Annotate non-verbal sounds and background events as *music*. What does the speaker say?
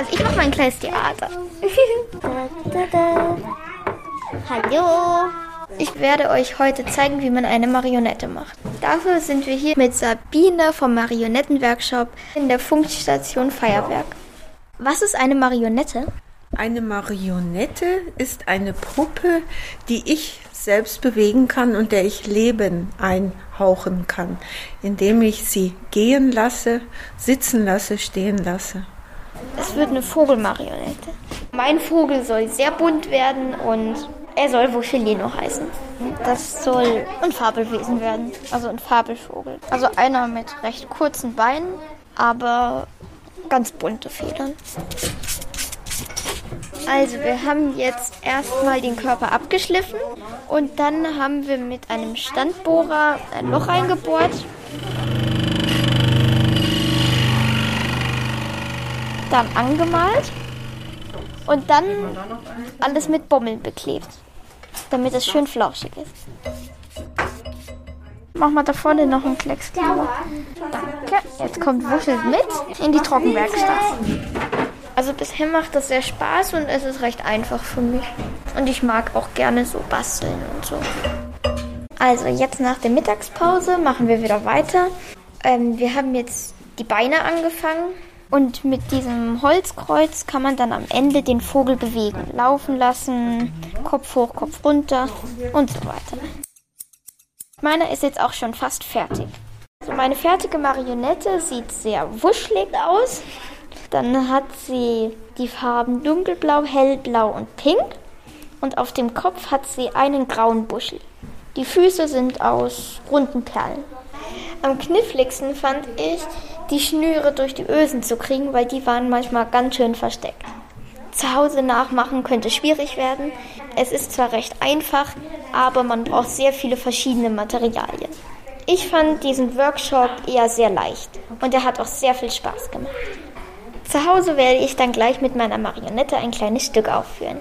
Also ich mache mal ein kleines Theater. *laughs* Hallo. Ich werde euch heute zeigen, wie man eine Marionette macht. Dafür sind wir hier mit Sabine vom Marionettenworkshop in der Funkstation Feuerwerk. Was ist eine Marionette? Eine Marionette ist eine Puppe, die ich selbst bewegen kann und der ich Leben einhauchen kann, indem ich sie gehen lasse, sitzen lasse, stehen lasse. Es wird eine Vogelmarionette. Mein Vogel soll sehr bunt werden und er soll Wuschelino heißen. Das soll ein Fabelwesen werden, also ein Fabelvogel. Also einer mit recht kurzen Beinen, aber ganz bunte Federn. Also wir haben jetzt erstmal den Körper abgeschliffen und dann haben wir mit einem Standbohrer ein Loch eingebohrt. Dann angemalt und dann alles mit Bommeln beklebt, damit es schön flauschig ist. Mach mal da vorne noch einen Klecks drüber. Danke. Jetzt kommt Wuschel mit in die Trockenwerkstatt. Also bisher macht das sehr Spaß und es ist recht einfach für mich. Und ich mag auch gerne so basteln und so. Also jetzt nach der Mittagspause machen wir wieder weiter. Ähm, wir haben jetzt die Beine angefangen und mit diesem Holzkreuz kann man dann am Ende den Vogel bewegen. Laufen lassen, Kopf hoch, Kopf runter und so weiter. Meiner ist jetzt auch schon fast fertig. Also meine fertige Marionette sieht sehr wuschelig aus. Dann hat sie die Farben dunkelblau, hellblau und pink. Und auf dem Kopf hat sie einen grauen Buschel. Die Füße sind aus runden Perlen. Am kniffligsten fand ich, die Schnüre durch die Ösen zu kriegen, weil die waren manchmal ganz schön versteckt. Zu Hause nachmachen könnte schwierig werden. Es ist zwar recht einfach, aber man braucht sehr viele verschiedene Materialien. Ich fand diesen Workshop eher sehr leicht und er hat auch sehr viel Spaß gemacht. Zu Hause werde ich dann gleich mit meiner Marionette ein kleines Stück aufführen.